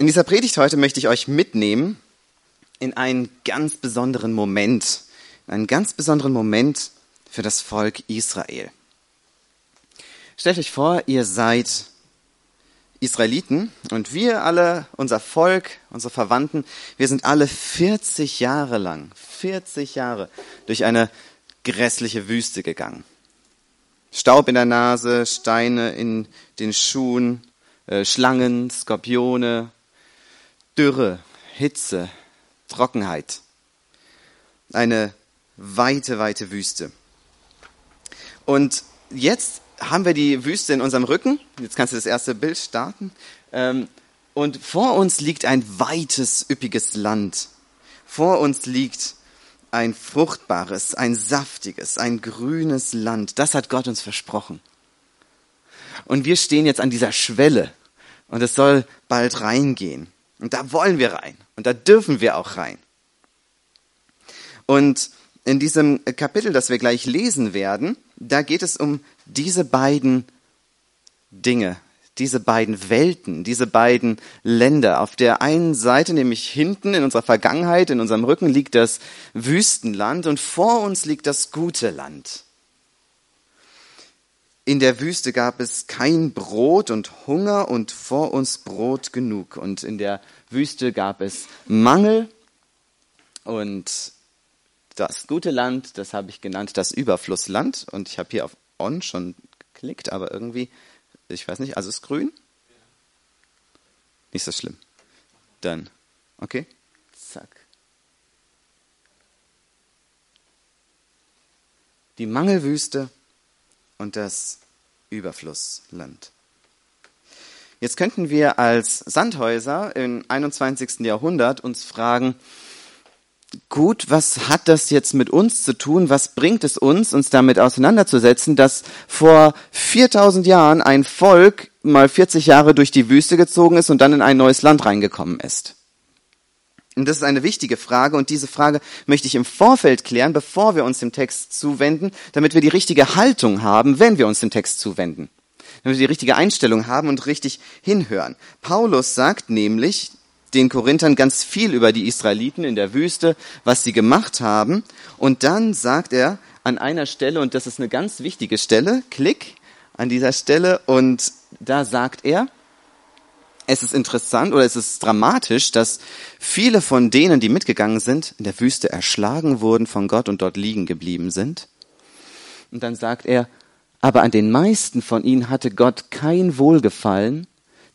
In dieser Predigt heute möchte ich euch mitnehmen in einen ganz besonderen Moment, einen ganz besonderen Moment für das Volk Israel. Stellt euch vor, ihr seid Israeliten und wir alle, unser Volk, unsere Verwandten, wir sind alle 40 Jahre lang, 40 Jahre durch eine grässliche Wüste gegangen. Staub in der Nase, Steine in den Schuhen, äh, Schlangen, Skorpione, Dürre, Hitze, Trockenheit. Eine weite, weite Wüste. Und jetzt haben wir die Wüste in unserem Rücken. Jetzt kannst du das erste Bild starten. Ähm, und vor uns liegt ein weites, üppiges Land. Vor uns liegt ein fruchtbares, ein saftiges, ein grünes Land. Das hat Gott uns versprochen. Und wir stehen jetzt an dieser Schwelle und es soll bald reingehen. Und da wollen wir rein. Und da dürfen wir auch rein. Und in diesem Kapitel, das wir gleich lesen werden, da geht es um diese beiden Dinge, diese beiden Welten, diese beiden Länder. Auf der einen Seite, nämlich hinten in unserer Vergangenheit, in unserem Rücken liegt das Wüstenland und vor uns liegt das gute Land. In der Wüste gab es kein Brot und Hunger und vor uns Brot genug. Und in der Wüste gab es Mangel und das gute Land, das habe ich genannt das Überflussland. Und ich habe hier auf On schon geklickt, aber irgendwie, ich weiß nicht, also ist grün? Nicht so schlimm. Dann, okay, zack. Die Mangelwüste und das Überflussland. Jetzt könnten wir als Sandhäuser im 21. Jahrhundert uns fragen, gut, was hat das jetzt mit uns zu tun? Was bringt es uns, uns damit auseinanderzusetzen, dass vor 4000 Jahren ein Volk mal 40 Jahre durch die Wüste gezogen ist und dann in ein neues Land reingekommen ist? Und das ist eine wichtige Frage und diese Frage möchte ich im Vorfeld klären, bevor wir uns dem Text zuwenden, damit wir die richtige Haltung haben, wenn wir uns dem Text zuwenden. Damit wir die richtige Einstellung haben und richtig hinhören. Paulus sagt nämlich den Korinthern ganz viel über die Israeliten in der Wüste, was sie gemacht haben. Und dann sagt er an einer Stelle, und das ist eine ganz wichtige Stelle, Klick an dieser Stelle, und da sagt er, es ist interessant oder es ist dramatisch, dass viele von denen, die mitgegangen sind, in der Wüste erschlagen wurden von Gott und dort liegen geblieben sind. Und dann sagt er, aber an den meisten von ihnen hatte Gott kein Wohlgefallen,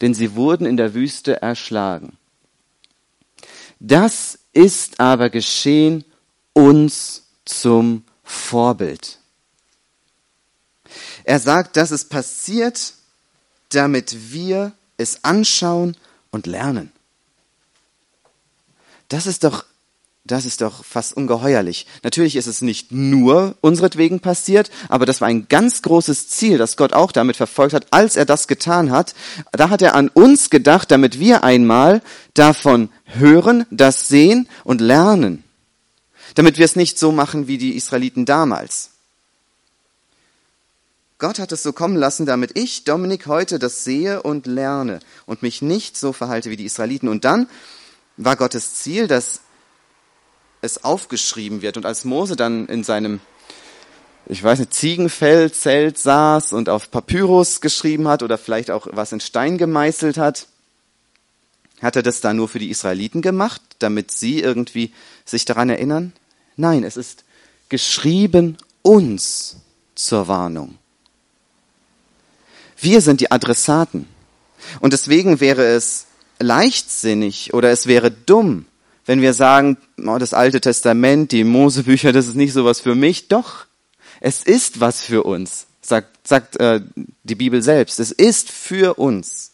denn sie wurden in der Wüste erschlagen. Das ist aber geschehen uns zum Vorbild. Er sagt, dass es passiert, damit wir es anschauen und lernen. Das ist doch, das ist doch fast ungeheuerlich. Natürlich ist es nicht nur unseretwegen passiert, aber das war ein ganz großes Ziel, das Gott auch damit verfolgt hat, als er das getan hat. Da hat er an uns gedacht, damit wir einmal davon hören, das sehen und lernen. Damit wir es nicht so machen wie die Israeliten damals. Gott hat es so kommen lassen, damit ich, Dominik, heute das sehe und lerne und mich nicht so verhalte wie die Israeliten. Und dann war Gottes Ziel, dass es aufgeschrieben wird. Und als Mose dann in seinem, ich weiß nicht, Ziegenfellzelt saß und auf Papyrus geschrieben hat oder vielleicht auch was in Stein gemeißelt hat, hat er das da nur für die Israeliten gemacht, damit sie irgendwie sich daran erinnern? Nein, es ist geschrieben uns zur Warnung. Wir sind die Adressaten. Und deswegen wäre es leichtsinnig oder es wäre dumm, wenn wir sagen, oh, das Alte Testament, die Mosebücher, das ist nicht sowas für mich. Doch, es ist was für uns, sagt, sagt äh, die Bibel selbst. Es ist für uns.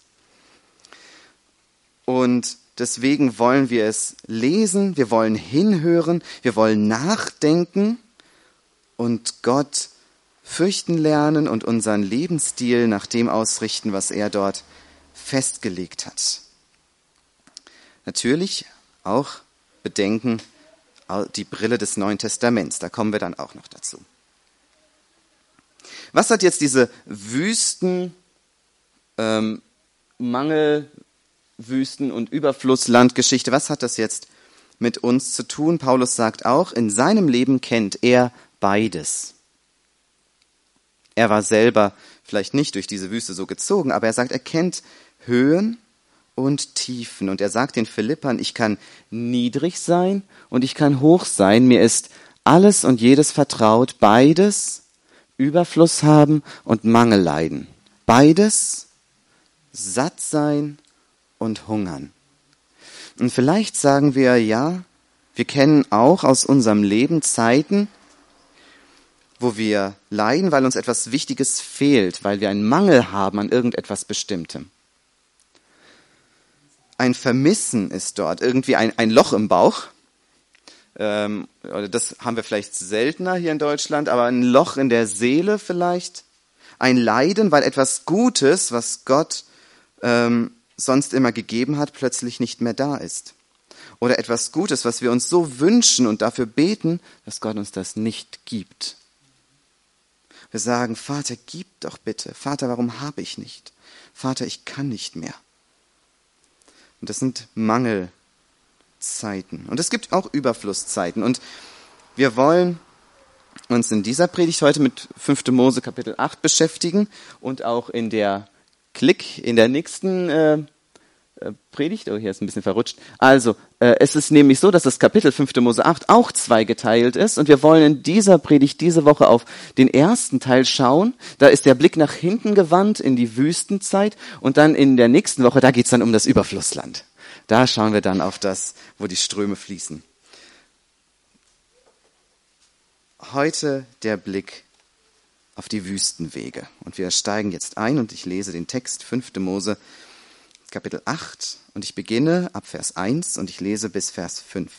Und deswegen wollen wir es lesen, wir wollen hinhören, wir wollen nachdenken und Gott fürchten lernen und unseren Lebensstil nach dem ausrichten, was er dort festgelegt hat. Natürlich auch bedenken die Brille des Neuen Testaments, da kommen wir dann auch noch dazu. Was hat jetzt diese Wüsten, ähm, Mangel, Wüsten- und Überflusslandgeschichte, was hat das jetzt mit uns zu tun? Paulus sagt auch, in seinem Leben kennt er beides. Er war selber vielleicht nicht durch diese Wüste so gezogen, aber er sagt, er kennt Höhen und Tiefen. Und er sagt den Philippern, ich kann niedrig sein und ich kann hoch sein. Mir ist alles und jedes vertraut, beides Überfluss haben und Mangel leiden. Beides satt sein und hungern. Und vielleicht sagen wir, ja, wir kennen auch aus unserem Leben Zeiten, wo wir leiden, weil uns etwas Wichtiges fehlt, weil wir einen Mangel haben an irgendetwas Bestimmtem. Ein Vermissen ist dort, irgendwie ein, ein Loch im Bauch. Ähm, das haben wir vielleicht seltener hier in Deutschland, aber ein Loch in der Seele vielleicht. Ein Leiden, weil etwas Gutes, was Gott ähm, sonst immer gegeben hat, plötzlich nicht mehr da ist. Oder etwas Gutes, was wir uns so wünschen und dafür beten, dass Gott uns das nicht gibt. Wir sagen, Vater, gib doch bitte. Vater, warum habe ich nicht? Vater, ich kann nicht mehr. Und das sind Mangelzeiten. Und es gibt auch Überflusszeiten. Und wir wollen uns in dieser Predigt heute mit 5. Mose Kapitel 8 beschäftigen und auch in der Klick in der nächsten äh, Predigt. Oh, hier ist ein bisschen verrutscht. Also, äh, es ist nämlich so, dass das Kapitel 5. Mose 8 auch zweigeteilt ist und wir wollen in dieser Predigt diese Woche auf den ersten Teil schauen. Da ist der Blick nach hinten gewandt in die Wüstenzeit und dann in der nächsten Woche, da geht's dann um das Überflussland. Da schauen wir dann auf das, wo die Ströme fließen. Heute der Blick auf die Wüstenwege. Und wir steigen jetzt ein und ich lese den Text 5. Mose Kapitel 8 und ich beginne ab Vers 1 und ich lese bis Vers 5.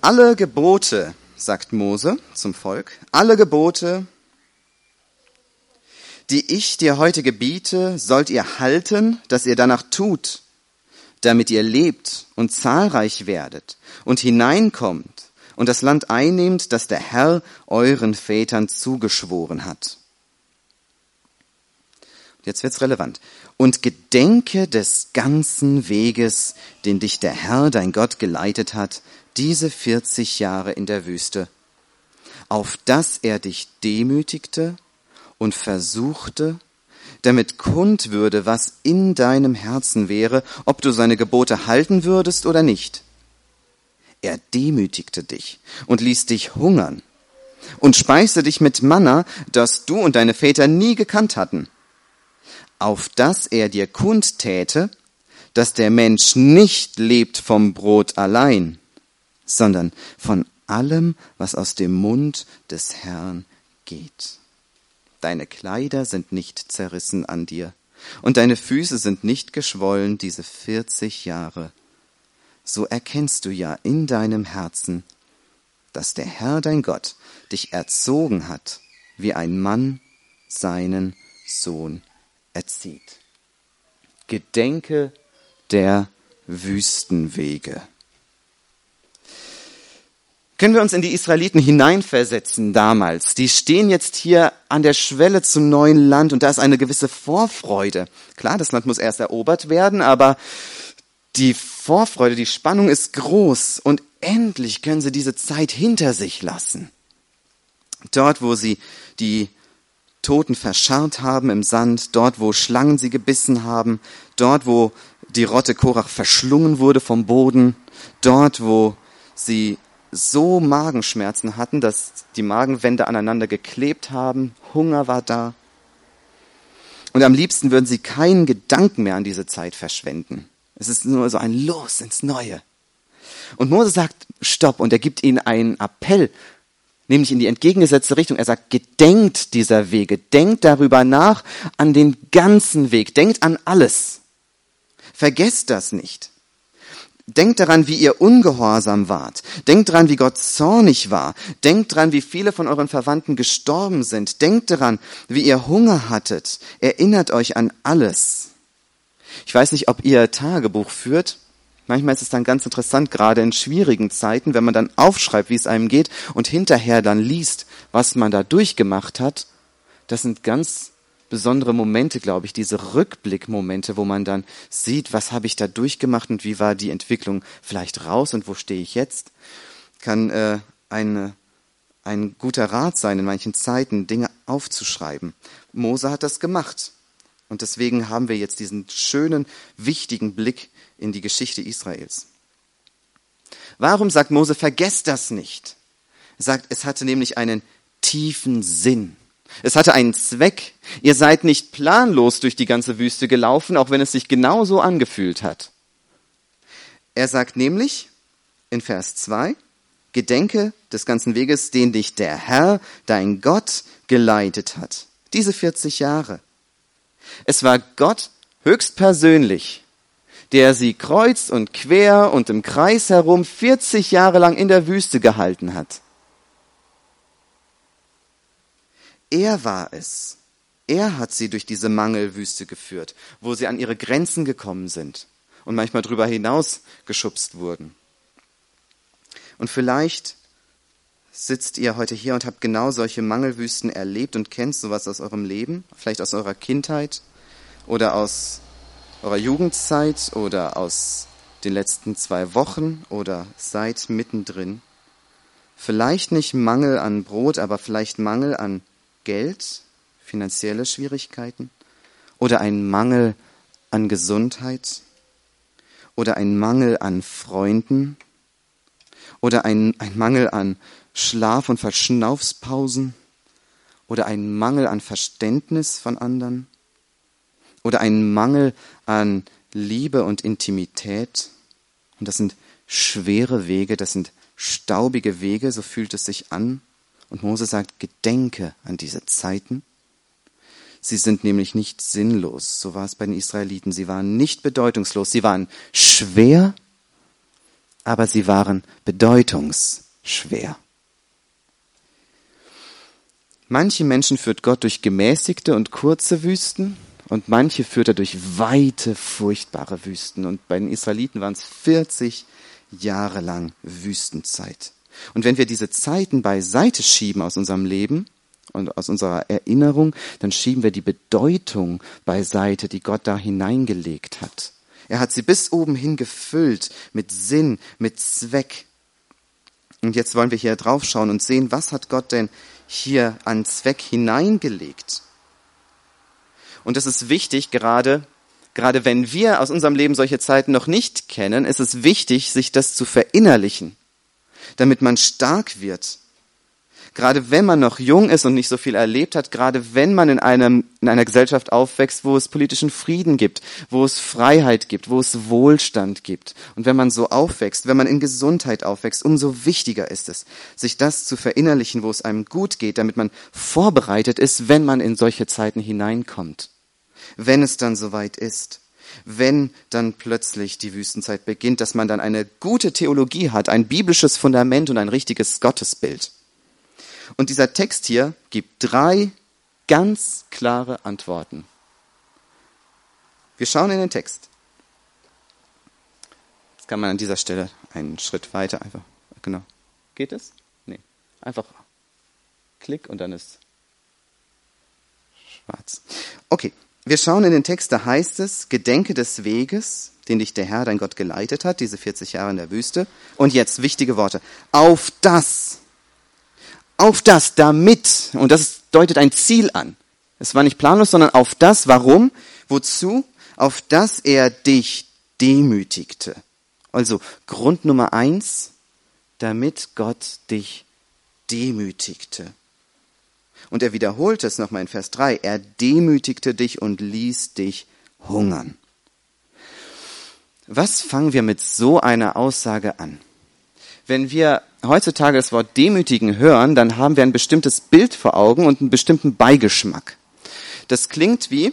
Alle Gebote, sagt Mose zum Volk, alle Gebote, die ich dir heute gebiete, sollt ihr halten, dass ihr danach tut, damit ihr lebt und zahlreich werdet und hineinkommt und das Land einnehmt, das der Herr euren Vätern zugeschworen hat. Jetzt wird's relevant. Und gedenke des ganzen Weges, den dich der Herr, dein Gott, geleitet hat, diese 40 Jahre in der Wüste, auf dass er dich demütigte und versuchte, damit kund würde, was in deinem Herzen wäre, ob du seine Gebote halten würdest oder nicht. Er demütigte dich und ließ dich hungern und speiste dich mit Manna, das du und deine Väter nie gekannt hatten, auf dass er dir kundtäte, dass der Mensch nicht lebt vom Brot allein, sondern von allem, was aus dem Mund des Herrn geht. Deine Kleider sind nicht zerrissen an dir, und deine Füße sind nicht geschwollen diese vierzig Jahre so erkennst du ja in deinem Herzen, dass der Herr dein Gott dich erzogen hat, wie ein Mann seinen Sohn erzieht. Gedenke der Wüstenwege. Können wir uns in die Israeliten hineinversetzen damals? Die stehen jetzt hier an der Schwelle zum neuen Land und da ist eine gewisse Vorfreude. Klar, das Land muss erst erobert werden, aber die Vorfreude, die Spannung ist groß und endlich können sie diese Zeit hinter sich lassen. Dort, wo sie die Toten verscharrt haben im Sand, dort, wo Schlangen sie gebissen haben, dort, wo die Rotte Korach verschlungen wurde vom Boden, dort, wo sie so Magenschmerzen hatten, dass die Magenwände aneinander geklebt haben, Hunger war da. Und am liebsten würden sie keinen Gedanken mehr an diese Zeit verschwenden. Es ist nur so ein Los ins Neue. Und Mose sagt, stopp, und er gibt ihnen einen Appell, nämlich in die entgegengesetzte Richtung. Er sagt, gedenkt dieser Wege, denkt darüber nach, an den ganzen Weg, denkt an alles. Vergesst das nicht. Denkt daran, wie ihr ungehorsam wart. Denkt daran, wie Gott zornig war. Denkt daran, wie viele von euren Verwandten gestorben sind. Denkt daran, wie ihr Hunger hattet. Erinnert euch an alles. Ich weiß nicht, ob ihr Tagebuch führt. Manchmal ist es dann ganz interessant, gerade in schwierigen Zeiten, wenn man dann aufschreibt, wie es einem geht und hinterher dann liest, was man da durchgemacht hat. Das sind ganz besondere Momente, glaube ich, diese Rückblickmomente, wo man dann sieht, was habe ich da durchgemacht und wie war die Entwicklung vielleicht raus und wo stehe ich jetzt, kann äh, eine, ein guter Rat sein, in manchen Zeiten Dinge aufzuschreiben. Mose hat das gemacht. Und deswegen haben wir jetzt diesen schönen, wichtigen Blick in die Geschichte Israels. Warum sagt Mose, vergesst das nicht? Er sagt, es hatte nämlich einen tiefen Sinn. Es hatte einen Zweck. Ihr seid nicht planlos durch die ganze Wüste gelaufen, auch wenn es sich genauso angefühlt hat. Er sagt nämlich in Vers 2, Gedenke des ganzen Weges, den dich der Herr, dein Gott, geleitet hat. Diese 40 Jahre. Es war Gott höchstpersönlich, der sie kreuz und quer und im Kreis herum 40 Jahre lang in der Wüste gehalten hat. Er war es. Er hat sie durch diese Mangelwüste geführt, wo sie an ihre Grenzen gekommen sind und manchmal drüber hinaus geschubst wurden. Und vielleicht sitzt ihr heute hier und habt genau solche Mangelwüsten erlebt und kennt sowas aus eurem Leben, vielleicht aus eurer Kindheit oder aus eurer Jugendzeit oder aus den letzten zwei Wochen oder seid mittendrin. Vielleicht nicht Mangel an Brot, aber vielleicht Mangel an Geld, finanzielle Schwierigkeiten? Oder ein Mangel an Gesundheit? Oder ein Mangel an Freunden? Oder ein, ein Mangel an Schlaf- und Verschnaufspausen? Oder ein Mangel an Verständnis von anderen? Oder ein Mangel an Liebe und Intimität. Und das sind schwere Wege, das sind staubige Wege, so fühlt es sich an. Und Mose sagt, gedenke an diese Zeiten. Sie sind nämlich nicht sinnlos. So war es bei den Israeliten. Sie waren nicht bedeutungslos. Sie waren schwer, aber sie waren bedeutungsschwer. Manche Menschen führt Gott durch gemäßigte und kurze Wüsten und manche führt er durch weite, furchtbare Wüsten. Und bei den Israeliten waren es 40 Jahre lang Wüstenzeit. Und wenn wir diese Zeiten beiseite schieben aus unserem Leben und aus unserer Erinnerung, dann schieben wir die Bedeutung beiseite, die Gott da hineingelegt hat. Er hat sie bis oben hin gefüllt mit Sinn, mit Zweck. Und jetzt wollen wir hier drauf schauen und sehen, was hat Gott denn hier an Zweck hineingelegt? Und es ist wichtig, gerade, gerade wenn wir aus unserem Leben solche Zeiten noch nicht kennen, ist es wichtig, sich das zu verinnerlichen damit man stark wird. Gerade wenn man noch jung ist und nicht so viel erlebt hat, gerade wenn man in, einem, in einer Gesellschaft aufwächst, wo es politischen Frieden gibt, wo es Freiheit gibt, wo es Wohlstand gibt. Und wenn man so aufwächst, wenn man in Gesundheit aufwächst, umso wichtiger ist es, sich das zu verinnerlichen, wo es einem gut geht, damit man vorbereitet ist, wenn man in solche Zeiten hineinkommt. Wenn es dann soweit ist wenn dann plötzlich die Wüstenzeit beginnt, dass man dann eine gute Theologie hat, ein biblisches Fundament und ein richtiges Gottesbild. Und dieser Text hier gibt drei ganz klare Antworten. Wir schauen in den Text. Jetzt kann man an dieser Stelle einen Schritt weiter einfach, genau. Geht es? Nee. Einfach Klick und dann ist schwarz. Okay. Wir schauen in den Text, da heißt es, Gedenke des Weges, den dich der Herr, dein Gott, geleitet hat, diese 40 Jahre in der Wüste. Und jetzt wichtige Worte. Auf das, auf das, damit, und das deutet ein Ziel an. Es war nicht planlos, sondern auf das, warum, wozu, auf das er dich demütigte. Also Grund Nummer eins, damit Gott dich demütigte. Und er wiederholte es nochmal in Vers 3. Er demütigte dich und ließ dich hungern. Was fangen wir mit so einer Aussage an? Wenn wir heutzutage das Wort demütigen hören, dann haben wir ein bestimmtes Bild vor Augen und einen bestimmten Beigeschmack. Das klingt wie,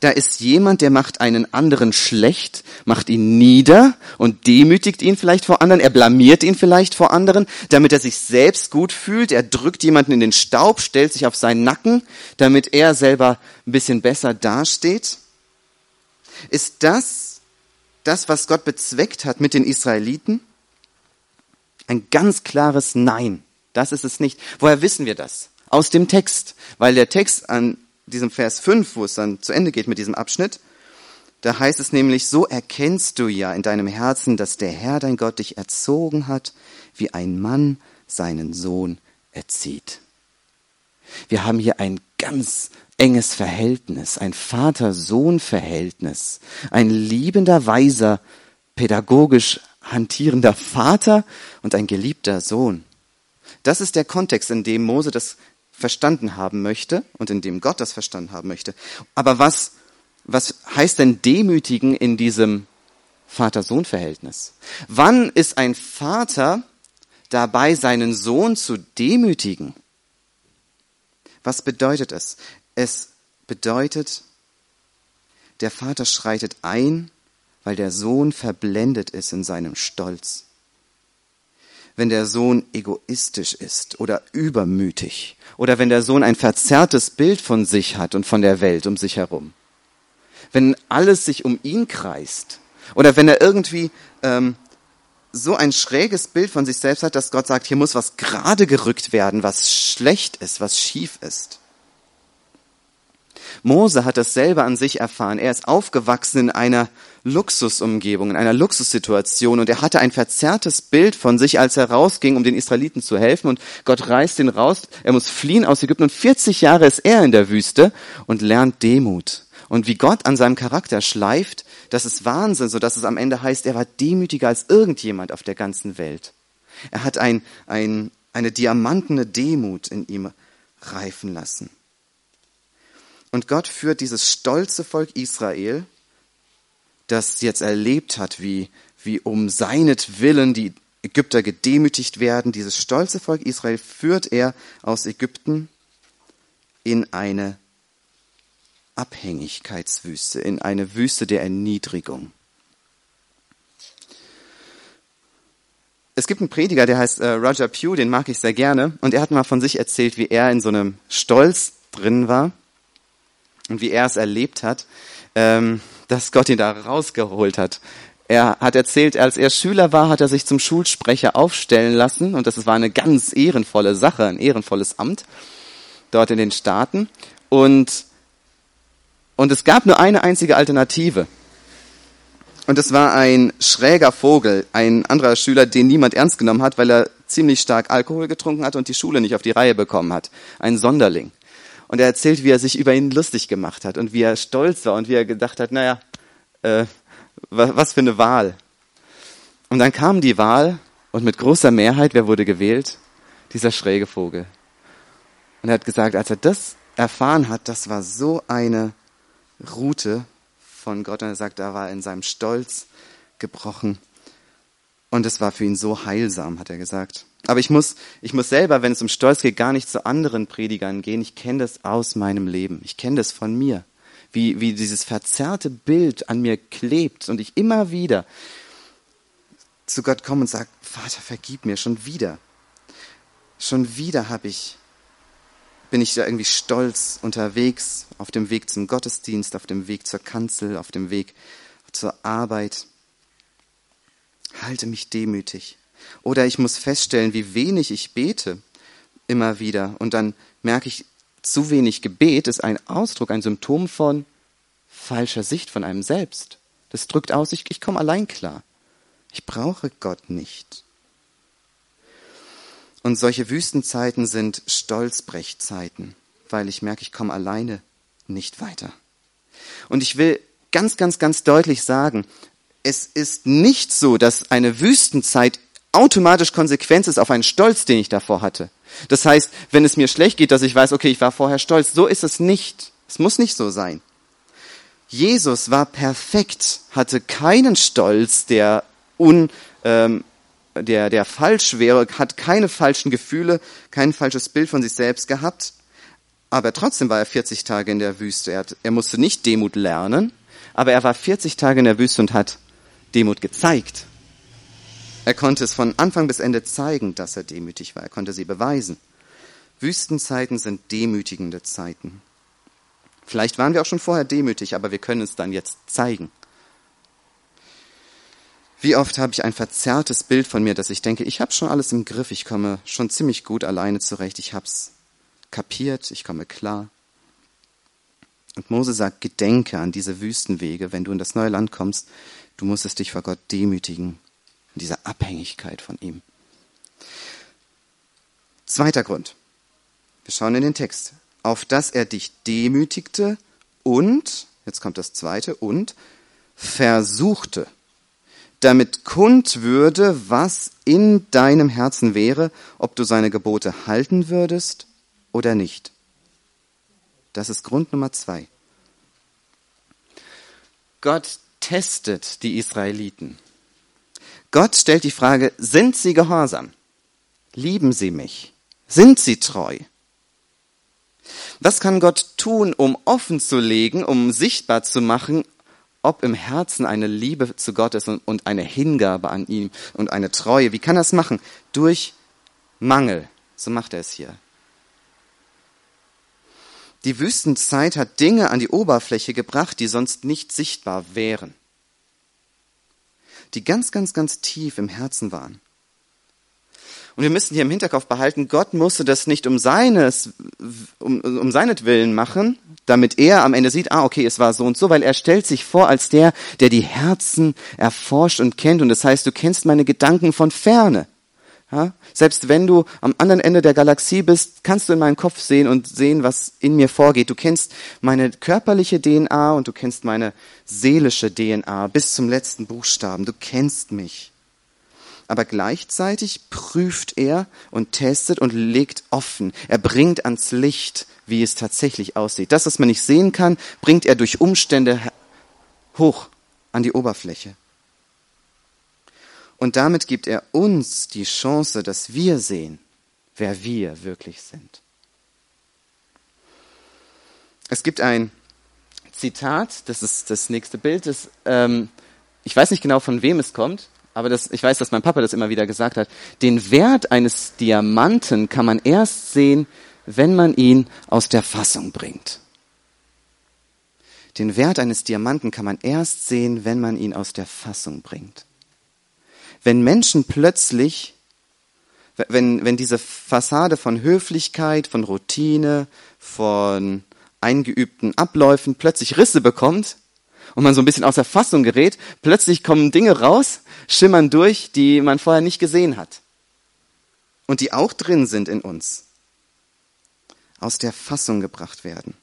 da ist jemand, der macht einen anderen schlecht, macht ihn nieder und demütigt ihn vielleicht vor anderen, er blamiert ihn vielleicht vor anderen, damit er sich selbst gut fühlt, er drückt jemanden in den Staub, stellt sich auf seinen Nacken, damit er selber ein bisschen besser dasteht. Ist das das, was Gott bezweckt hat mit den Israeliten? Ein ganz klares Nein. Das ist es nicht. Woher wissen wir das? Aus dem Text. Weil der Text an diesem Vers 5, wo es dann zu Ende geht mit diesem Abschnitt, da heißt es nämlich, so erkennst du ja in deinem Herzen, dass der Herr dein Gott dich erzogen hat, wie ein Mann seinen Sohn erzieht. Wir haben hier ein ganz enges Verhältnis, ein Vater-Sohn-Verhältnis, ein liebender, weiser, pädagogisch hantierender Vater und ein geliebter Sohn. Das ist der Kontext, in dem Mose das verstanden haben möchte und in dem Gott das verstanden haben möchte. Aber was, was heißt denn demütigen in diesem Vater-Sohn-Verhältnis? Wann ist ein Vater dabei, seinen Sohn zu demütigen? Was bedeutet es? Es bedeutet, der Vater schreitet ein, weil der Sohn verblendet ist in seinem Stolz. Wenn der Sohn egoistisch ist oder übermütig oder wenn der Sohn ein verzerrtes Bild von sich hat und von der Welt um sich herum. Wenn alles sich um ihn kreist oder wenn er irgendwie ähm, so ein schräges Bild von sich selbst hat, dass Gott sagt, hier muss was gerade gerückt werden, was schlecht ist, was schief ist. Mose hat das selber an sich erfahren. Er ist aufgewachsen in einer Luxusumgebung, in einer Luxussituation und er hatte ein verzerrtes Bild von sich, als er rausging, um den Israeliten zu helfen und Gott reißt ihn raus. Er muss fliehen aus Ägypten und 40 Jahre ist er in der Wüste und lernt Demut. Und wie Gott an seinem Charakter schleift, das ist Wahnsinn, so dass es am Ende heißt, er war demütiger als irgendjemand auf der ganzen Welt. Er hat ein, ein, eine diamantene Demut in ihm reifen lassen. Und Gott führt dieses stolze Volk Israel, das jetzt erlebt hat, wie, wie um seinetwillen die Ägypter gedemütigt werden, dieses stolze Volk Israel führt er aus Ägypten in eine Abhängigkeitswüste, in eine Wüste der Erniedrigung. Es gibt einen Prediger, der heißt äh, Roger Pugh, den mag ich sehr gerne, und er hat mal von sich erzählt, wie er in so einem Stolz drin war und wie er es erlebt hat, ähm, dass Gott ihn da rausgeholt hat. Er hat erzählt, als er Schüler war, hat er sich zum Schulsprecher aufstellen lassen und das war eine ganz ehrenvolle Sache, ein ehrenvolles Amt dort in den Staaten und und es gab nur eine einzige Alternative. Und es war ein schräger Vogel, ein anderer Schüler, den niemand ernst genommen hat, weil er ziemlich stark Alkohol getrunken hat und die Schule nicht auf die Reihe bekommen hat. Ein Sonderling. Und er erzählt, wie er sich über ihn lustig gemacht hat und wie er stolz war und wie er gedacht hat, naja, äh, was, für eine Wahl. Und dann kam die Wahl und mit großer Mehrheit, wer wurde gewählt? Dieser schräge Vogel. Und er hat gesagt, als er das erfahren hat, das war so eine Route von Gott. Und er sagt, da war er in seinem Stolz gebrochen. Und es war für ihn so heilsam, hat er gesagt. Aber ich muss, ich muss selber, wenn es um Stolz geht, gar nicht zu anderen Predigern gehen. Ich kenne das aus meinem Leben. Ich kenne das von mir. Wie, wie dieses verzerrte Bild an mir klebt und ich immer wieder zu Gott komme und sage, Vater, vergib mir schon wieder. Schon wieder habe ich, bin ich da irgendwie stolz unterwegs, auf dem Weg zum Gottesdienst, auf dem Weg zur Kanzel, auf dem Weg zur Arbeit. Halte mich demütig. Oder ich muss feststellen, wie wenig ich bete immer wieder. Und dann merke ich, zu wenig Gebet ist ein Ausdruck, ein Symptom von falscher Sicht von einem selbst. Das drückt aus, ich, ich komme allein klar. Ich brauche Gott nicht. Und solche Wüstenzeiten sind Stolzbrechzeiten, weil ich merke, ich komme alleine nicht weiter. Und ich will ganz, ganz, ganz deutlich sagen, es ist nicht so, dass eine Wüstenzeit automatisch Konsequenz ist auf einen Stolz, den ich davor hatte. Das heißt, wenn es mir schlecht geht, dass ich weiß, okay, ich war vorher stolz. So ist es nicht. Es muss nicht so sein. Jesus war perfekt, hatte keinen Stolz, der un, ähm, der, der falsch wäre, hat keine falschen Gefühle, kein falsches Bild von sich selbst gehabt. Aber trotzdem war er 40 Tage in der Wüste. Er, hat, er musste nicht Demut lernen, aber er war 40 Tage in der Wüste und hat Demut gezeigt. Er konnte es von Anfang bis Ende zeigen, dass er demütig war. Er konnte sie beweisen. Wüstenzeiten sind demütigende Zeiten. Vielleicht waren wir auch schon vorher demütig, aber wir können es dann jetzt zeigen. Wie oft habe ich ein verzerrtes Bild von mir, dass ich denke, ich habe schon alles im Griff, ich komme schon ziemlich gut alleine zurecht, ich habe es kapiert, ich komme klar. Und Mose sagt, gedenke an diese Wüstenwege, wenn du in das neue Land kommst, du musstest dich vor Gott demütigen, in dieser Abhängigkeit von ihm. Zweiter Grund. Wir schauen in den Text. Auf dass er dich demütigte und, jetzt kommt das zweite, und versuchte, damit kund würde, was in deinem Herzen wäre, ob du seine Gebote halten würdest oder nicht. Das ist Grund Nummer zwei. Gott testet die Israeliten. Gott stellt die Frage, sind sie gehorsam? Lieben sie mich? Sind sie treu? Was kann Gott tun, um offen zu legen, um sichtbar zu machen, ob im Herzen eine Liebe zu Gott ist und eine Hingabe an ihm und eine Treue? Wie kann er es machen? Durch Mangel. So macht er es hier. Die Wüstenzeit hat Dinge an die Oberfläche gebracht, die sonst nicht sichtbar wären. Die ganz, ganz, ganz tief im Herzen waren. Und wir müssen hier im Hinterkopf behalten, Gott musste das nicht um seines, um, um seinetwillen machen, damit er am Ende sieht, ah, okay, es war so und so, weil er stellt sich vor als der, der die Herzen erforscht und kennt. Und das heißt, du kennst meine Gedanken von ferne. Ja? Selbst wenn du am anderen Ende der Galaxie bist, kannst du in meinen Kopf sehen und sehen, was in mir vorgeht. Du kennst meine körperliche DNA und du kennst meine seelische DNA bis zum letzten Buchstaben. Du kennst mich. Aber gleichzeitig prüft er und testet und legt offen. Er bringt ans Licht, wie es tatsächlich aussieht. Das, was man nicht sehen kann, bringt er durch Umstände hoch an die Oberfläche. Und damit gibt er uns die Chance, dass wir sehen, wer wir wirklich sind. Es gibt ein Zitat, das ist das nächste Bild, das, ähm, ich weiß nicht genau von wem es kommt, aber das, ich weiß, dass mein Papa das immer wieder gesagt hat. Den Wert eines Diamanten kann man erst sehen, wenn man ihn aus der Fassung bringt. Den Wert eines Diamanten kann man erst sehen, wenn man ihn aus der Fassung bringt wenn Menschen plötzlich, wenn, wenn diese Fassade von Höflichkeit, von Routine, von eingeübten Abläufen plötzlich Risse bekommt und man so ein bisschen aus der Fassung gerät, plötzlich kommen Dinge raus, schimmern durch, die man vorher nicht gesehen hat. Und die auch drin sind in uns. Aus der Fassung gebracht werden.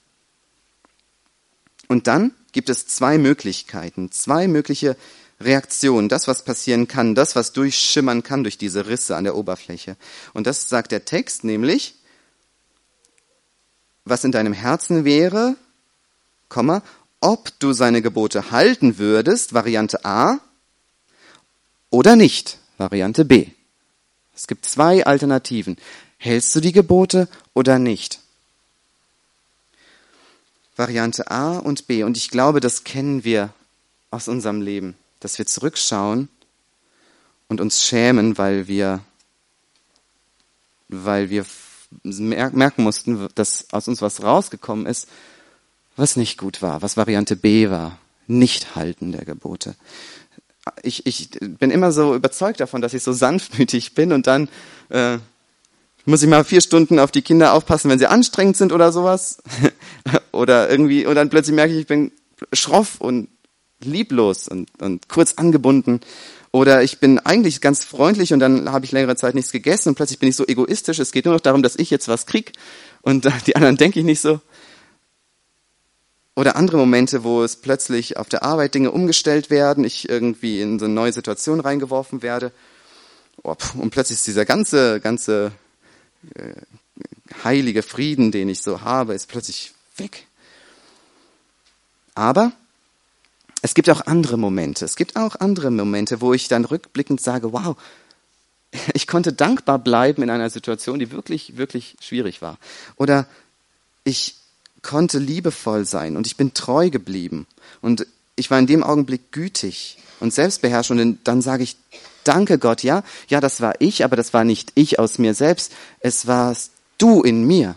Und dann gibt es zwei Möglichkeiten, zwei mögliche Reaktion, das, was passieren kann, das, was durchschimmern kann durch diese Risse an der Oberfläche. Und das sagt der Text nämlich, was in deinem Herzen wäre, Komma, ob du seine Gebote halten würdest, Variante A, oder nicht, Variante B. Es gibt zwei Alternativen. Hältst du die Gebote oder nicht? Variante A und B. Und ich glaube, das kennen wir aus unserem Leben dass wir zurückschauen und uns schämen, weil wir, weil wir merken mussten, dass aus uns was rausgekommen ist, was nicht gut war, was Variante B war, nicht halten der Gebote. Ich, ich bin immer so überzeugt davon, dass ich so sanftmütig bin und dann äh, muss ich mal vier Stunden auf die Kinder aufpassen, wenn sie anstrengend sind oder sowas. oder irgendwie, und dann plötzlich merke ich, ich bin schroff und lieblos und, und kurz angebunden. Oder ich bin eigentlich ganz freundlich und dann habe ich längere Zeit nichts gegessen und plötzlich bin ich so egoistisch. Es geht nur noch darum, dass ich jetzt was krieg und die anderen denke ich nicht so. Oder andere Momente, wo es plötzlich auf der Arbeit Dinge umgestellt werden, ich irgendwie in so eine neue Situation reingeworfen werde und plötzlich ist dieser ganze, ganze äh, heilige Frieden, den ich so habe, ist plötzlich weg. Aber es gibt auch andere Momente. Es gibt auch andere Momente, wo ich dann rückblickend sage, wow, ich konnte dankbar bleiben in einer Situation, die wirklich, wirklich schwierig war. Oder ich konnte liebevoll sein und ich bin treu geblieben. Und ich war in dem Augenblick gütig und selbstbeherrscht und dann sage ich, danke Gott, ja, ja, das war ich, aber das war nicht ich aus mir selbst, es warst du in mir.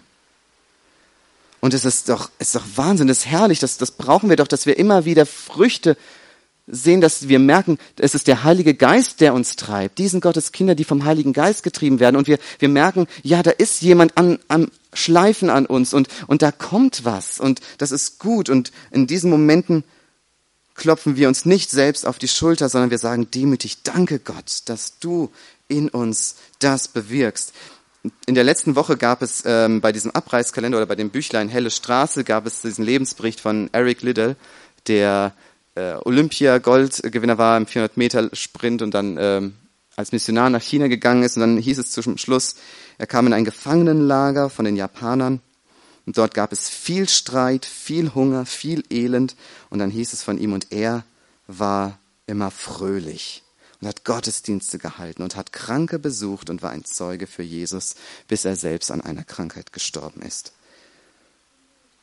Und es ist doch, es ist doch Wahnsinn, es ist herrlich, das, das brauchen wir doch, dass wir immer wieder Früchte sehen, dass wir merken, es ist der Heilige Geist, der uns treibt. Die sind Gottes Kinder, die vom Heiligen Geist getrieben werden. Und wir, wir merken, ja, da ist jemand an, am Schleifen an uns und, und da kommt was und das ist gut. Und in diesen Momenten klopfen wir uns nicht selbst auf die Schulter, sondern wir sagen demütig, danke Gott, dass du in uns das bewirkst. In der letzten Woche gab es ähm, bei diesem Abreißkalender oder bei dem Büchlein Helle Straße gab es diesen Lebensbericht von Eric Liddell, der äh, Olympia-Goldgewinner war im 400-Meter-Sprint und dann ähm, als Missionar nach China gegangen ist. Und dann hieß es zum Schluss, er kam in ein Gefangenenlager von den Japanern und dort gab es viel Streit, viel Hunger, viel Elend. Und dann hieß es von ihm, und er war immer fröhlich und hat Gottesdienste gehalten und hat Kranke besucht und war ein Zeuge für Jesus, bis er selbst an einer Krankheit gestorben ist.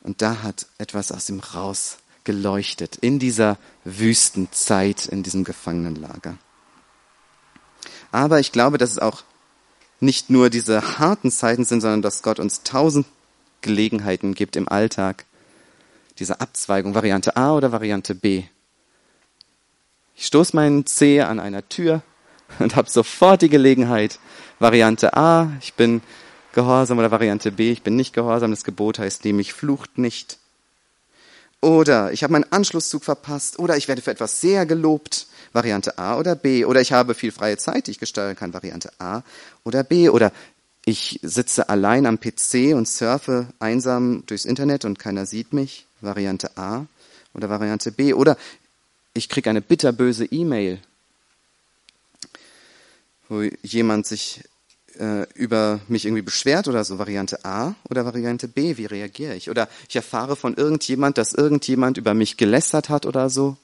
Und da hat etwas aus ihm raus geleuchtet in dieser Wüstenzeit, in diesem Gefangenenlager. Aber ich glaube, dass es auch nicht nur diese harten Zeiten sind, sondern dass Gott uns tausend Gelegenheiten gibt im Alltag, diese Abzweigung, Variante A oder Variante B. Ich stoße meinen Zeh an einer Tür und habe sofort die Gelegenheit, Variante A, ich bin gehorsam oder Variante B, ich bin nicht gehorsam, das Gebot heißt nämlich, flucht nicht. Oder ich habe meinen Anschlusszug verpasst. Oder ich werde für etwas sehr gelobt. Variante A oder B. Oder ich habe viel freie Zeit, die ich gestalten kann. Variante A oder B. Oder ich sitze allein am PC und surfe einsam durchs Internet und keiner sieht mich. Variante A oder Variante B. Oder ich kriege eine bitterböse E-Mail, wo jemand sich äh, über mich irgendwie beschwert oder so, Variante A oder Variante B, wie reagiere ich? Oder ich erfahre von irgendjemand, dass irgendjemand über mich gelästert hat oder so,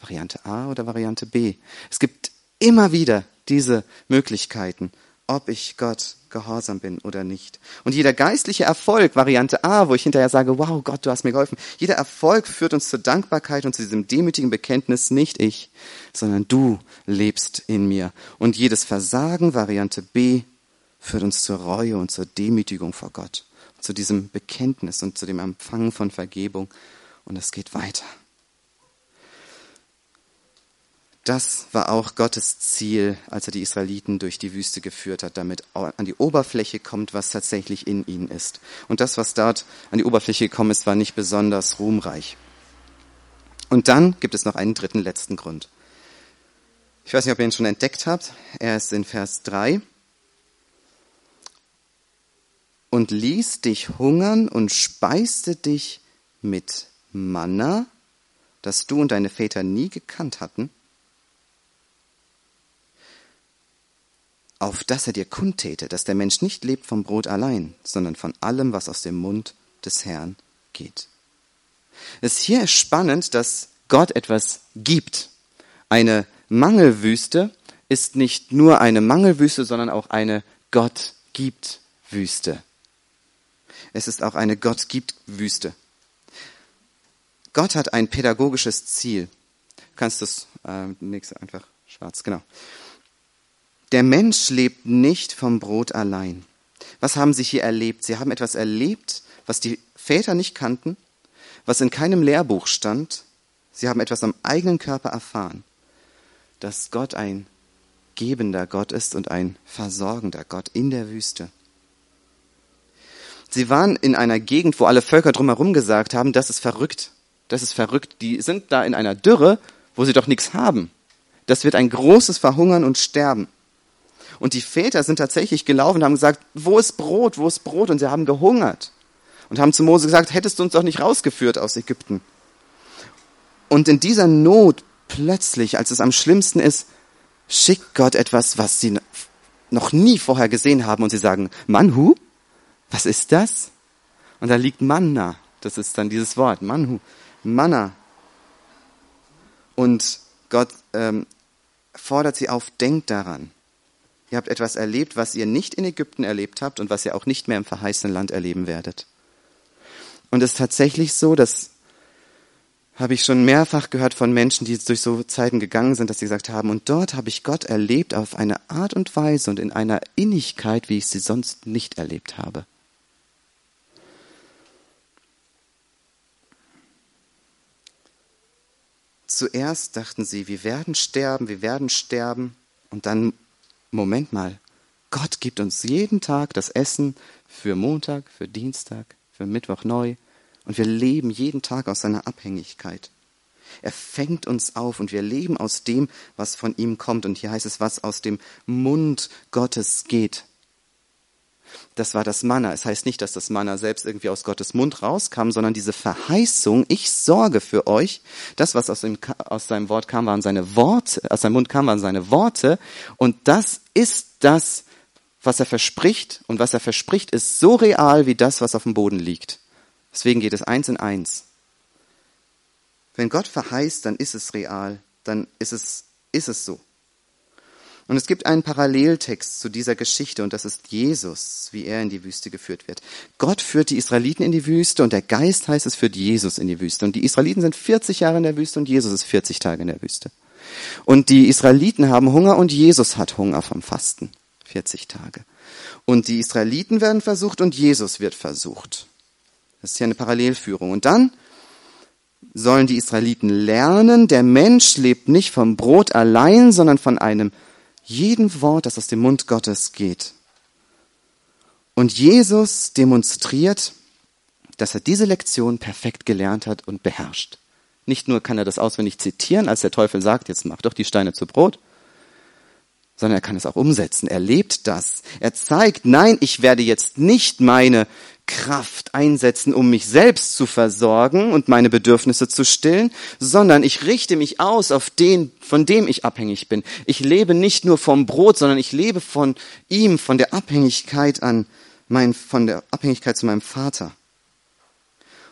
Variante A oder Variante B. Es gibt immer wieder diese Möglichkeiten, ob ich Gott gehorsam bin oder nicht. Und jeder geistliche Erfolg, Variante A, wo ich hinterher sage, wow, Gott, du hast mir geholfen, jeder Erfolg führt uns zur Dankbarkeit und zu diesem demütigen Bekenntnis, nicht ich, sondern du lebst in mir. Und jedes Versagen, Variante B, führt uns zur Reue und zur Demütigung vor Gott, zu diesem Bekenntnis und zu dem Empfangen von Vergebung. Und es geht weiter. Das war auch Gottes Ziel, als er die Israeliten durch die Wüste geführt hat, damit an die Oberfläche kommt, was tatsächlich in ihnen ist. Und das, was dort an die Oberfläche gekommen ist, war nicht besonders ruhmreich. Und dann gibt es noch einen dritten, letzten Grund. Ich weiß nicht, ob ihr ihn schon entdeckt habt. Er ist in Vers 3 und ließ dich hungern und speiste dich mit Manna, das du und deine Väter nie gekannt hatten, auf dass er dir kundtäte, dass der Mensch nicht lebt vom Brot allein, sondern von allem, was aus dem Mund des Herrn geht. Es hier ist spannend, dass Gott etwas gibt. Eine Mangelwüste ist nicht nur eine Mangelwüste, sondern auch eine Gott gibt Wüste. Es ist auch eine Gott gibt Wüste. Gott hat ein pädagogisches Ziel. Du kannst das äh, nächste einfach schwarz, genau. Der Mensch lebt nicht vom Brot allein. Was haben sie hier erlebt? Sie haben etwas erlebt, was die Väter nicht kannten, was in keinem Lehrbuch stand. Sie haben etwas am eigenen Körper erfahren, dass Gott ein gebender Gott ist und ein versorgender Gott in der Wüste. Sie waren in einer Gegend, wo alle Völker drumherum gesagt haben, das ist verrückt, das ist verrückt. Die sind da in einer Dürre, wo sie doch nichts haben. Das wird ein großes Verhungern und Sterben. Und die Väter sind tatsächlich gelaufen und haben gesagt, wo ist Brot, wo ist Brot? Und sie haben gehungert. Und haben zu Mose gesagt, hättest du uns doch nicht rausgeführt aus Ägypten. Und in dieser Not plötzlich, als es am schlimmsten ist, schickt Gott etwas, was sie noch nie vorher gesehen haben. Und sie sagen, Manhu? Was ist das? Und da liegt Manna. Das ist dann dieses Wort, Manhu, Manna. Und Gott ähm, fordert sie auf, denkt daran. Ihr habt etwas erlebt, was ihr nicht in Ägypten erlebt habt und was ihr auch nicht mehr im verheißenen Land erleben werdet. Und es ist tatsächlich so, dass habe ich schon mehrfach gehört von Menschen, die durch so Zeiten gegangen sind, dass sie gesagt haben, und dort habe ich Gott erlebt auf eine Art und Weise und in einer Innigkeit, wie ich sie sonst nicht erlebt habe. Zuerst dachten sie, wir werden sterben, wir werden sterben. Und dann, Moment mal, Gott gibt uns jeden Tag das Essen für Montag, für Dienstag, für Mittwoch neu. Und wir leben jeden Tag aus seiner Abhängigkeit. Er fängt uns auf und wir leben aus dem, was von ihm kommt. Und hier heißt es, was aus dem Mund Gottes geht. Das war das Manna. Es heißt nicht, dass das Manna selbst irgendwie aus Gottes Mund rauskam, sondern diese Verheißung, ich sorge für euch. Das, was aus, dem, aus seinem Wort kam, waren seine Worte, aus seinem Mund kam, waren seine Worte. Und das ist das, was er verspricht. Und was er verspricht, ist so real wie das, was auf dem Boden liegt. Deswegen geht es eins in eins. Wenn Gott verheißt, dann ist es real, dann ist es, ist es so. Und es gibt einen Paralleltext zu dieser Geschichte und das ist Jesus, wie er in die Wüste geführt wird. Gott führt die Israeliten in die Wüste und der Geist heißt es führt Jesus in die Wüste. Und die Israeliten sind 40 Jahre in der Wüste und Jesus ist 40 Tage in der Wüste. Und die Israeliten haben Hunger und Jesus hat Hunger vom Fasten. 40 Tage. Und die Israeliten werden versucht und Jesus wird versucht. Das ist hier eine Parallelführung. Und dann sollen die Israeliten lernen, der Mensch lebt nicht vom Brot allein, sondern von einem jeden Wort, das aus dem Mund Gottes geht. Und Jesus demonstriert, dass er diese Lektion perfekt gelernt hat und beherrscht. Nicht nur kann er das auswendig zitieren, als der Teufel sagt, jetzt mach doch die Steine zu Brot, sondern er kann es auch umsetzen. Er lebt das. Er zeigt, nein, ich werde jetzt nicht meine Kraft einsetzen, um mich selbst zu versorgen und meine Bedürfnisse zu stillen, sondern ich richte mich aus auf den, von dem ich abhängig bin. Ich lebe nicht nur vom Brot, sondern ich lebe von ihm, von der Abhängigkeit an mein, von der Abhängigkeit zu meinem Vater.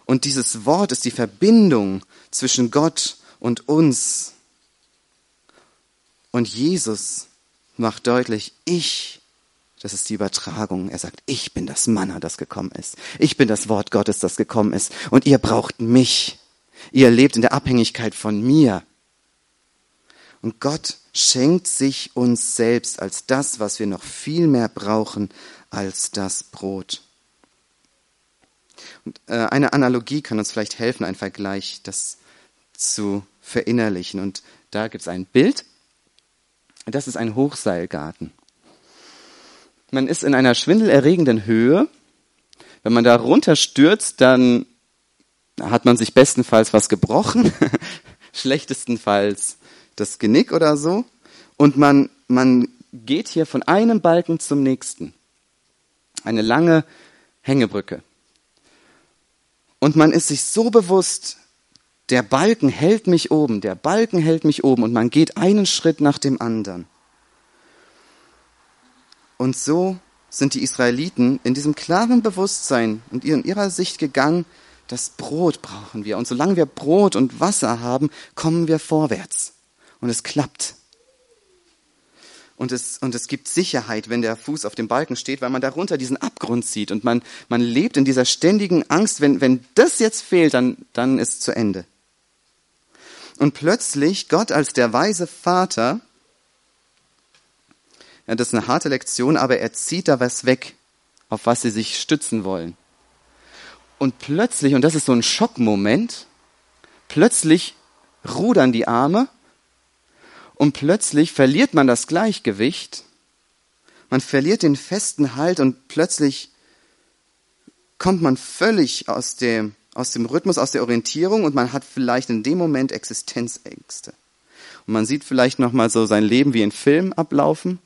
Und dieses Wort ist die Verbindung zwischen Gott und uns. Und Jesus macht deutlich, ich das ist die Übertragung. Er sagt, ich bin das Manna, das gekommen ist. Ich bin das Wort Gottes, das gekommen ist. Und ihr braucht mich. Ihr lebt in der Abhängigkeit von mir. Und Gott schenkt sich uns selbst als das, was wir noch viel mehr brauchen als das Brot. Und äh, eine Analogie kann uns vielleicht helfen, ein Vergleich, das zu verinnerlichen. Und da gibt es ein Bild. Das ist ein Hochseilgarten. Man ist in einer schwindelerregenden Höhe. Wenn man da runterstürzt, dann hat man sich bestenfalls was gebrochen, schlechtestenfalls das Genick oder so. Und man, man geht hier von einem Balken zum nächsten. Eine lange Hängebrücke. Und man ist sich so bewusst, der Balken hält mich oben, der Balken hält mich oben und man geht einen Schritt nach dem anderen. Und so sind die Israeliten in diesem klaren Bewusstsein und in ihrer Sicht gegangen, das Brot brauchen wir. Und solange wir Brot und Wasser haben, kommen wir vorwärts. Und es klappt. Und es, und es gibt Sicherheit, wenn der Fuß auf dem Balken steht, weil man darunter diesen Abgrund sieht. Und man, man lebt in dieser ständigen Angst, wenn, wenn das jetzt fehlt, dann, dann ist zu Ende. Und plötzlich, Gott als der weise Vater, ja, das ist eine harte Lektion, aber er zieht da was weg, auf was sie sich stützen wollen. Und plötzlich, und das ist so ein Schockmoment, plötzlich rudern die Arme und plötzlich verliert man das Gleichgewicht, man verliert den festen Halt und plötzlich kommt man völlig aus dem, aus dem Rhythmus, aus der Orientierung und man hat vielleicht in dem Moment Existenzängste. Und man sieht vielleicht nochmal so sein Leben wie in Film ablaufen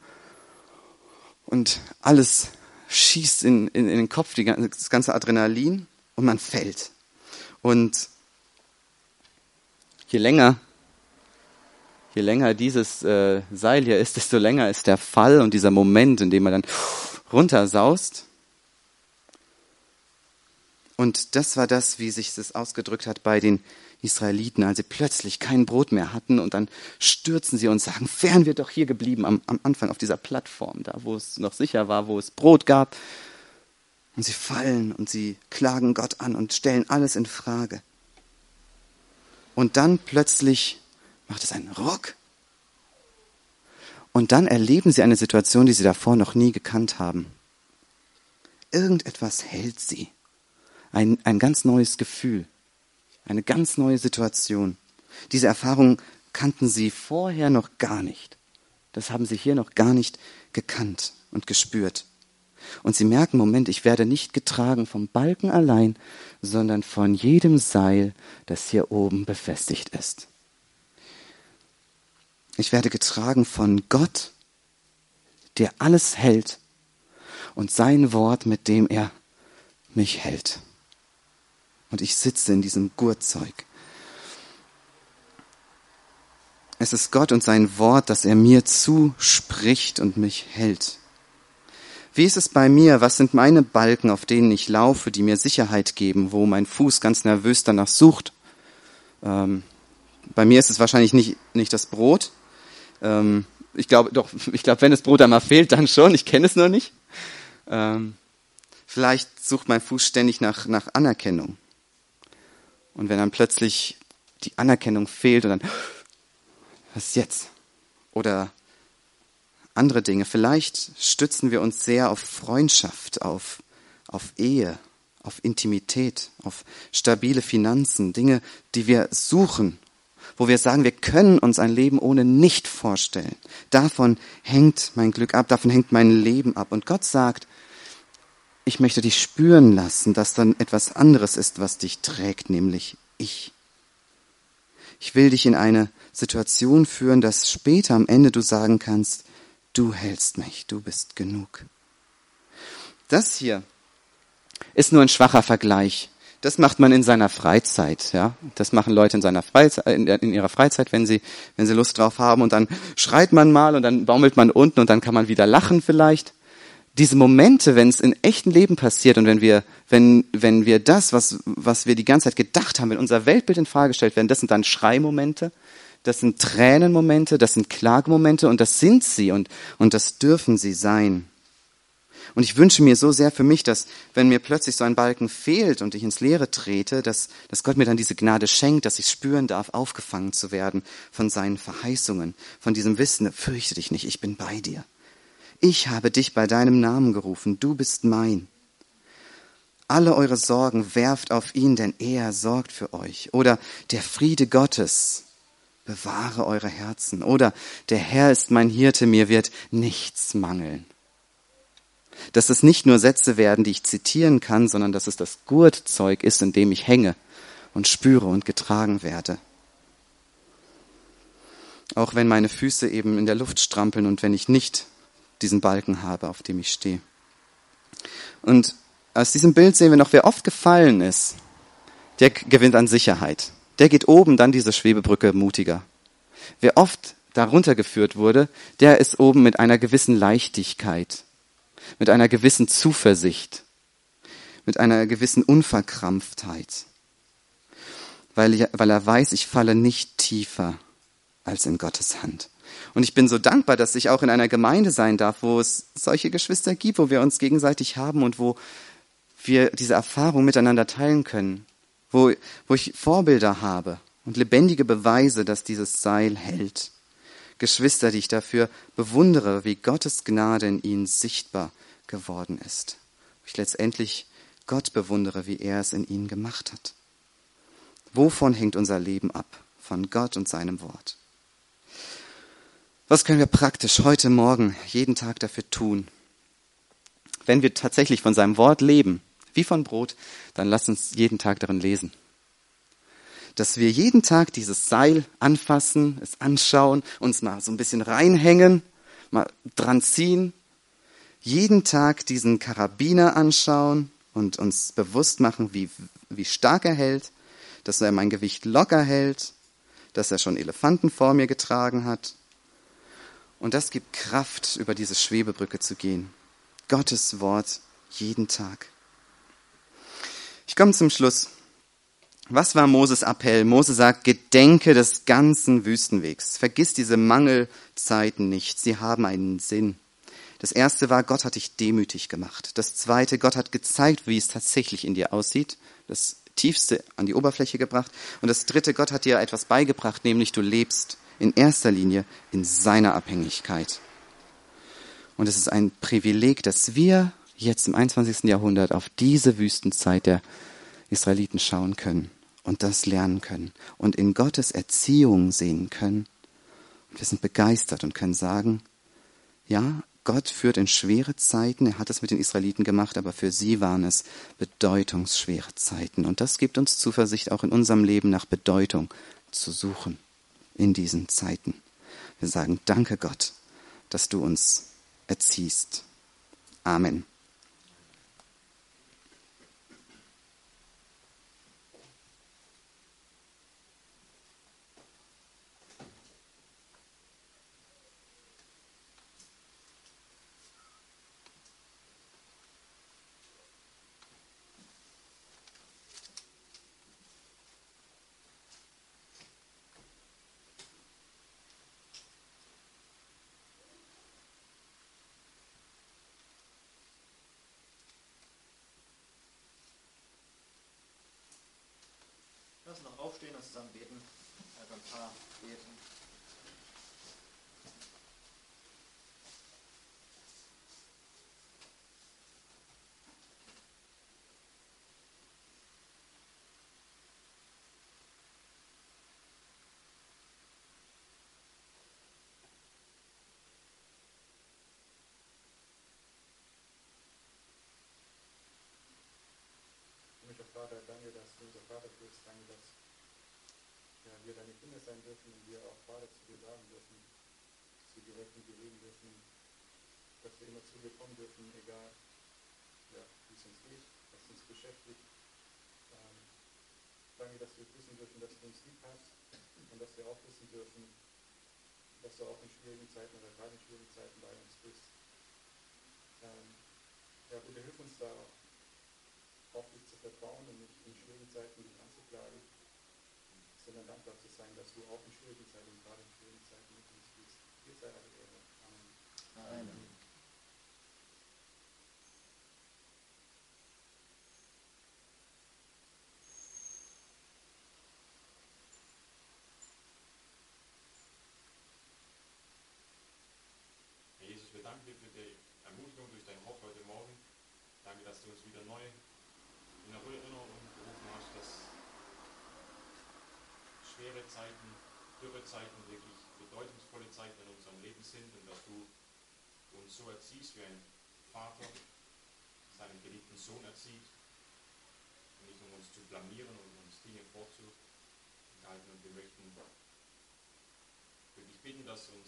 und alles schießt in, in, in den Kopf, die, das ganze Adrenalin und man fällt. Und je länger, je länger dieses äh, Seil hier ist, desto länger ist der Fall und dieser Moment, in dem man dann runtersaust. Und das war das, wie sich das ausgedrückt hat bei den Israeliten, als sie plötzlich kein Brot mehr hatten und dann stürzen sie und sagen, wären wir doch hier geblieben am, am Anfang auf dieser Plattform, da wo es noch sicher war, wo es Brot gab. Und sie fallen und sie klagen Gott an und stellen alles in Frage. Und dann plötzlich macht es einen Ruck. Und dann erleben sie eine Situation, die sie davor noch nie gekannt haben. Irgendetwas hält sie. Ein, ein ganz neues Gefühl. Eine ganz neue Situation. Diese Erfahrung kannten sie vorher noch gar nicht. Das haben sie hier noch gar nicht gekannt und gespürt. Und sie merken, Moment, ich werde nicht getragen vom Balken allein, sondern von jedem Seil, das hier oben befestigt ist. Ich werde getragen von Gott, der alles hält, und sein Wort, mit dem er mich hält. Und ich sitze in diesem Gurtzeug. Es ist Gott und sein Wort, das er mir zuspricht und mich hält. Wie ist es bei mir? Was sind meine Balken, auf denen ich laufe, die mir Sicherheit geben, wo mein Fuß ganz nervös danach sucht? Ähm, bei mir ist es wahrscheinlich nicht, nicht das Brot. Ähm, ich glaube, doch, ich glaube, wenn das Brot einmal fehlt, dann schon. Ich kenne es noch nicht. Ähm, vielleicht sucht mein Fuß ständig nach, nach Anerkennung. Und wenn dann plötzlich die Anerkennung fehlt und dann, was jetzt? Oder andere Dinge. Vielleicht stützen wir uns sehr auf Freundschaft, auf, auf Ehe, auf Intimität, auf stabile Finanzen, Dinge, die wir suchen, wo wir sagen, wir können uns ein Leben ohne nicht vorstellen. Davon hängt mein Glück ab, davon hängt mein Leben ab. Und Gott sagt, ich möchte dich spüren lassen, dass dann etwas anderes ist, was dich trägt, nämlich ich. Ich will dich in eine Situation führen, dass später am Ende du sagen kannst, du hältst mich, du bist genug. Das hier ist nur ein schwacher Vergleich. Das macht man in seiner Freizeit, ja. Das machen Leute in seiner Freizeit, in, ihrer Freizeit, wenn sie, wenn sie Lust drauf haben. Und dann schreit man mal und dann baumelt man unten und dann kann man wieder lachen vielleicht. Diese Momente, wenn es in echten Leben passiert und wenn wir, wenn, wenn wir das, was, was wir die ganze Zeit gedacht haben, wenn unser Weltbild in Frage gestellt werden, das sind dann Schreimomente das sind Tränenmomente, das sind Klagemomente und das sind sie und, und das dürfen sie sein. Und ich wünsche mir so sehr für mich, dass wenn mir plötzlich so ein Balken fehlt und ich ins Leere trete, dass, dass Gott mir dann diese Gnade schenkt, dass ich spüren darf, aufgefangen zu werden von seinen Verheißungen, von diesem Wissen, fürchte dich nicht, ich bin bei dir. Ich habe dich bei deinem Namen gerufen, du bist mein. Alle eure Sorgen werft auf ihn, denn er sorgt für euch. Oder der Friede Gottes, bewahre eure Herzen. Oder der Herr ist mein Hirte, mir wird nichts mangeln. Dass es nicht nur Sätze werden, die ich zitieren kann, sondern dass es das Gurtzeug ist, in dem ich hänge und spüre und getragen werde. Auch wenn meine Füße eben in der Luft strampeln und wenn ich nicht diesen Balken habe, auf dem ich stehe. Und aus diesem Bild sehen wir noch, wer oft gefallen ist, der gewinnt an Sicherheit der geht oben dann diese Schwebebrücke mutiger. Wer oft darunter geführt wurde, der ist oben mit einer gewissen Leichtigkeit, mit einer gewissen Zuversicht, mit einer gewissen Unverkrampftheit, weil, ich, weil er weiß, ich falle nicht tiefer als in Gottes Hand. Und ich bin so dankbar, dass ich auch in einer Gemeinde sein darf, wo es solche Geschwister gibt, wo wir uns gegenseitig haben und wo wir diese Erfahrung miteinander teilen können wo, wo ich Vorbilder habe und lebendige Beweise, dass dieses Seil hält. Geschwister, die ich dafür bewundere, wie Gottes Gnade in ihnen sichtbar geworden ist. Ich letztendlich Gott bewundere, wie er es in ihnen gemacht hat. Wovon hängt unser Leben ab? Von Gott und seinem Wort. Was können wir praktisch heute Morgen jeden Tag dafür tun? Wenn wir tatsächlich von seinem Wort leben, wie von Brot, dann lass uns jeden Tag darin lesen. Dass wir jeden Tag dieses Seil anfassen, es anschauen, uns mal so ein bisschen reinhängen, mal dran ziehen, jeden Tag diesen Karabiner anschauen und uns bewusst machen, wie, wie stark er hält, dass er mein Gewicht locker hält, dass er schon Elefanten vor mir getragen hat. Und das gibt Kraft, über diese Schwebebrücke zu gehen. Gottes Wort jeden Tag. Ich komme zum Schluss. Was war Moses Appell? Mose sagt, gedenke des ganzen Wüstenwegs. Vergiss diese Mangelzeiten nicht. Sie haben einen Sinn. Das erste war, Gott hat dich demütig gemacht. Das zweite, Gott hat gezeigt, wie es tatsächlich in dir aussieht. Das tiefste an die Oberfläche gebracht. Und das dritte, Gott hat dir etwas beigebracht, nämlich du lebst in erster Linie in seiner Abhängigkeit. Und es ist ein Privileg, dass wir jetzt im 21. Jahrhundert auf diese Wüstenzeit der Israeliten schauen können und das lernen können und in Gottes Erziehung sehen können. Und wir sind begeistert und können sagen, ja, Gott führt in schwere Zeiten, er hat es mit den Israeliten gemacht, aber für sie waren es bedeutungsschwere Zeiten. Und das gibt uns Zuversicht, auch in unserem Leben nach Bedeutung zu suchen in diesen Zeiten. Wir sagen, danke Gott, dass du uns erziehst. Amen. Lass uns noch aufstehen und zusammen beten. Also ein paar beten. Vater, danke, dass du bist. Danke, dass ja, wir deine Kinder sein dürfen und wir auch Vater zu dir sagen dürfen, zu dir rechten bewegen dürfen, dass wir immer zu dir kommen dürfen, egal ja, wie es uns geht, was uns beschäftigt. Ähm, danke, dass wir wissen dürfen, dass du uns lieb hast und dass wir auch wissen dürfen, dass du auch in schwierigen Zeiten oder gerade in schwierigen Zeiten bei uns bist. Ähm, ja, bitte hilf uns da auf dich zu vertrauen und nicht in schwierigen Zeiten dich anzuklagen, sondern dankbar zu sein, dass du auch in schwierigen Zeiten, gerade in schwierigen Zeiten mit uns bist. Dir sei alle Ehre. Amen. Amen. Jesus, wir danken dir für die Ermutigung durch dein Wort heute Morgen. Danke, dass du uns wieder neu in Erinnerung gerufen hast, dass schwere Zeiten, dürre Zeiten wirklich bedeutungsvolle Zeiten in unserem Leben sind und dass du uns so erziehst wie ein Vater seinen geliebten Sohn erzieht. Nicht um uns zu blamieren und uns Dinge vorzuhalten. Und wir möchten wirklich bitten, dass uns